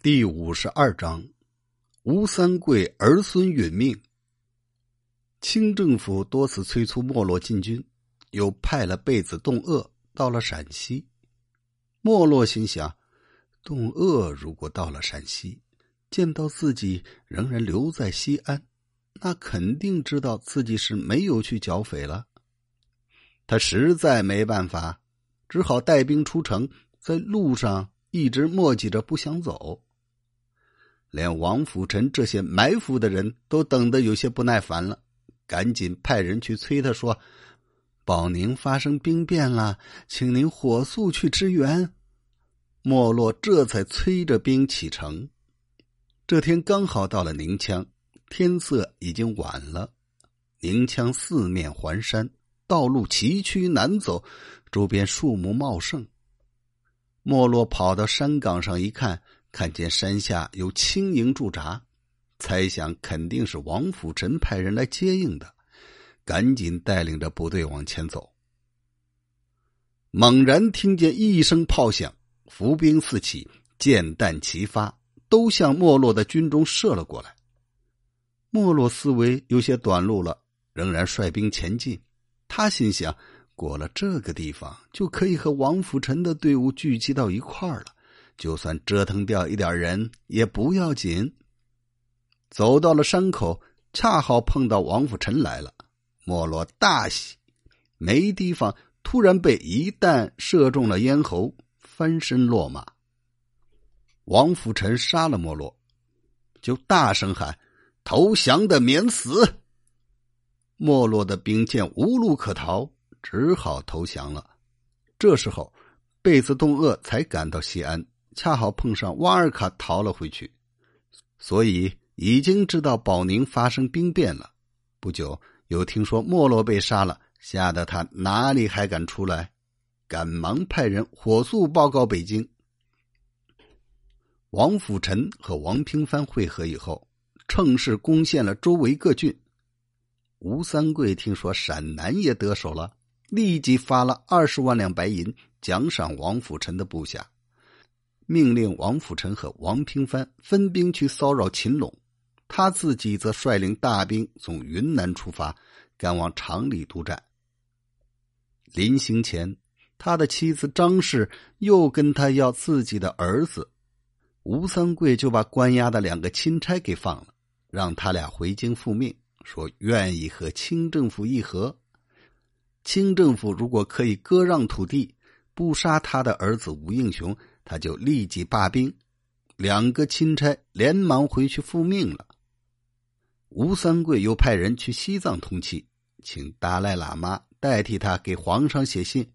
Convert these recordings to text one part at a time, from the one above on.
第五十二章，吴三桂儿孙殒命。清政府多次催促没落进军，又派了贝子洞鄂到了陕西。没落心想，洞鄂如果到了陕西，见到自己仍然留在西安，那肯定知道自己是没有去剿匪了。他实在没办法，只好带兵出城，在路上一直磨叽着不想走。连王辅臣这些埋伏的人都等得有些不耐烦了，赶紧派人去催他说：“保宁发生兵变了，请您火速去支援。”没落这才催着兵启程。这天刚好到了宁羌，天色已经晚了。宁羌四面环山，道路崎岖难走，周边树木茂盛。没落跑到山岗上一看。看见山下有轻营驻扎，猜想肯定是王辅臣派人来接应的，赶紧带领着部队往前走。猛然听见一声炮响，伏兵四起，箭弹齐发，都向没落的军中射了过来。没落思维有些短路了，仍然率兵前进。他心想，过了这个地方，就可以和王辅臣的队伍聚集到一块儿了。就算折腾掉一点人也不要紧。走到了山口，恰好碰到王辅臣来了，莫洛大喜，没地方，突然被一弹射中了咽喉，翻身落马。王辅臣杀了莫洛，就大声喊：“投降的免死！”莫洛的兵见无路可逃，只好投降了。这时候，贝子洞鄂才赶到西安。恰好碰上瓦尔卡逃了回去，所以已经知道保宁发生兵变了。不久又听说没落被杀了，吓得他哪里还敢出来？赶忙派人火速报告北京。王辅臣和王平藩会合以后，乘势攻陷了周围各郡。吴三桂听说陕南也得手了，立即发了二十万两白银奖赏王辅臣的部下。命令王辅臣和王平藩分兵去骚扰秦陇，他自己则率领大兵从云南出发，赶往长里督战。临行前，他的妻子张氏又跟他要自己的儿子，吴三桂就把关押的两个钦差给放了，让他俩回京复命，说愿意和清政府议和。清政府如果可以割让土地，不杀他的儿子吴应熊。他就立即罢兵，两个钦差连忙回去复命了。吴三桂又派人去西藏通气，请达赖喇嘛代替他给皇上写信，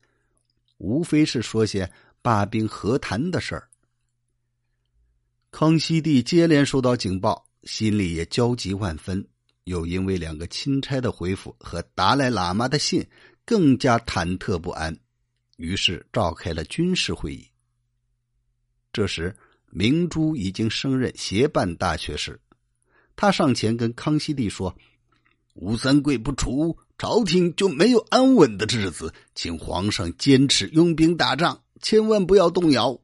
无非是说些罢兵和谈的事儿。康熙帝接连收到警报，心里也焦急万分，又因为两个钦差的回复和达赖喇嘛的信，更加忐忑不安，于是召开了军事会议。这时，明珠已经升任协办大学士，他上前跟康熙帝说：“吴三桂不除，朝廷就没有安稳的日子，请皇上坚持用兵打仗，千万不要动摇。”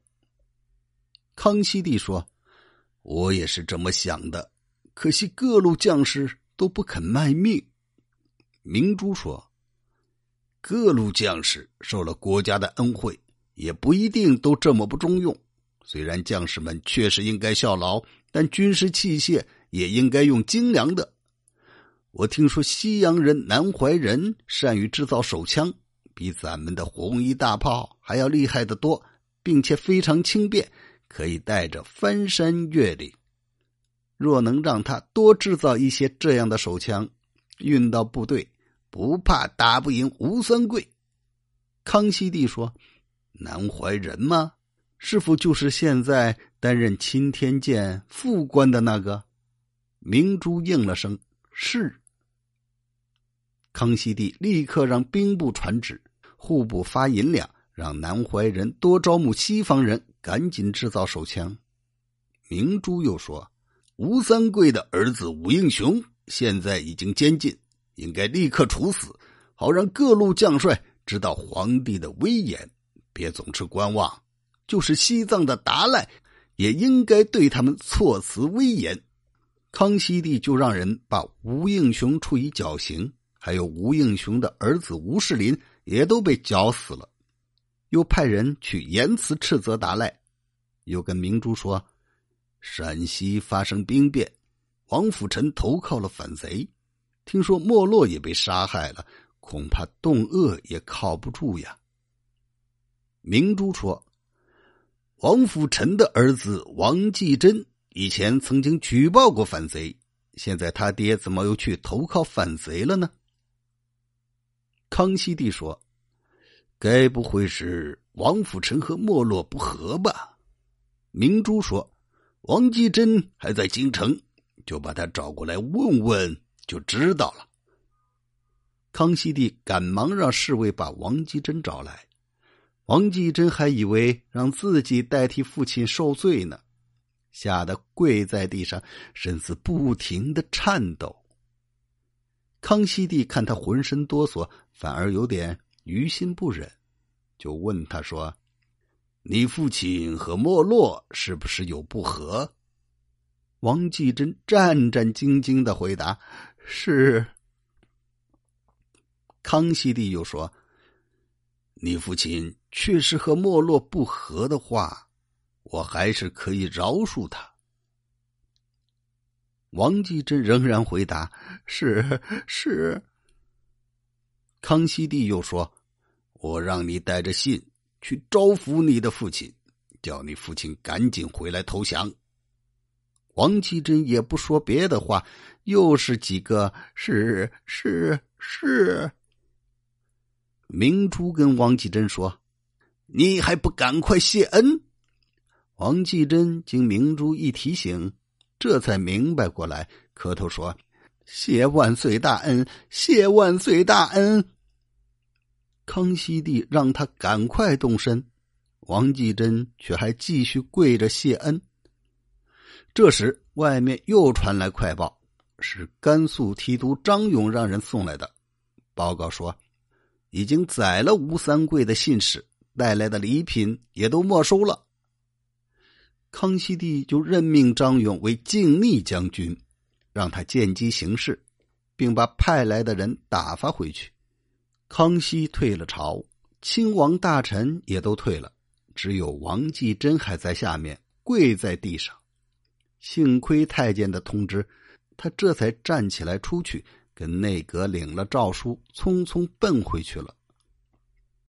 康熙帝说：“我也是这么想的，可惜各路将士都不肯卖命。”明珠说：“各路将士受了国家的恩惠，也不一定都这么不中用。”虽然将士们确实应该效劳，但军事器械也应该用精良的。我听说西洋人南怀仁善于制造手枪，比咱们的红衣大炮还要厉害得多，并且非常轻便，可以带着翻山越岭。若能让他多制造一些这样的手枪，运到部队，不怕打不赢吴三桂。康熙帝说：“南怀仁吗？”是否就是现在担任钦天监副官的那个？明珠应了声“是”。康熙帝立刻让兵部传旨，户部发银两，让南怀仁多招募西方人，赶紧制造手枪。明珠又说：“吴三桂的儿子武应雄现在已经监禁，应该立刻处死，好让各路将帅知道皇帝的威严，别总是观望。”就是西藏的达赖，也应该对他们措辞威严。康熙帝就让人把吴应熊处以绞刑，还有吴应熊的儿子吴世林也都被绞死了。又派人去言辞斥责达赖，又跟明珠说：“陕西发生兵变，王辅臣投靠了反贼，听说莫洛也被杀害了，恐怕动鄂也靠不住呀。”明珠说：“王辅臣的儿子王继珍以前曾经举报过反贼，现在他爹怎么又去投靠反贼了呢？”康熙帝说。该不会是王辅臣和莫洛不和吧？明珠说：“王继珍还在京城，就把他找过来问问，就知道了。”康熙帝赶忙让侍卫把王继贞找来。王继贞还以为让自己代替父亲受罪呢，吓得跪在地上，身子不停的颤抖。康熙帝看他浑身哆嗦，反而有点。于心不忍，就问他说：“你父亲和莫洛是不是有不和？”王继贞战战兢兢的回答：“是。”康熙帝又说：“你父亲确实和莫洛不和的话，我还是可以饶恕他。”王继珍仍然回答：“是是。”康熙帝又说。我让你带着信去招抚你的父亲，叫你父亲赶紧回来投降。王继珍也不说别的话，又是几个是是是。明珠跟王继珍说：“你还不赶快谢恩？”王继珍经明珠一提醒，这才明白过来，磕头说：“谢万岁大恩，谢万岁大恩。”康熙帝让他赶快动身，王继珍却还继续跪着谢恩。这时，外面又传来快报，是甘肃提督张勇让人送来的。报告说，已经宰了吴三桂的信使，带来的礼品也都没收了。康熙帝就任命张勇为靖逆将军，让他见机行事，并把派来的人打发回去。康熙退了朝，亲王大臣也都退了，只有王继贞还在下面跪在地上。幸亏太监的通知，他这才站起来出去，跟内阁领了诏书，匆匆奔回去了。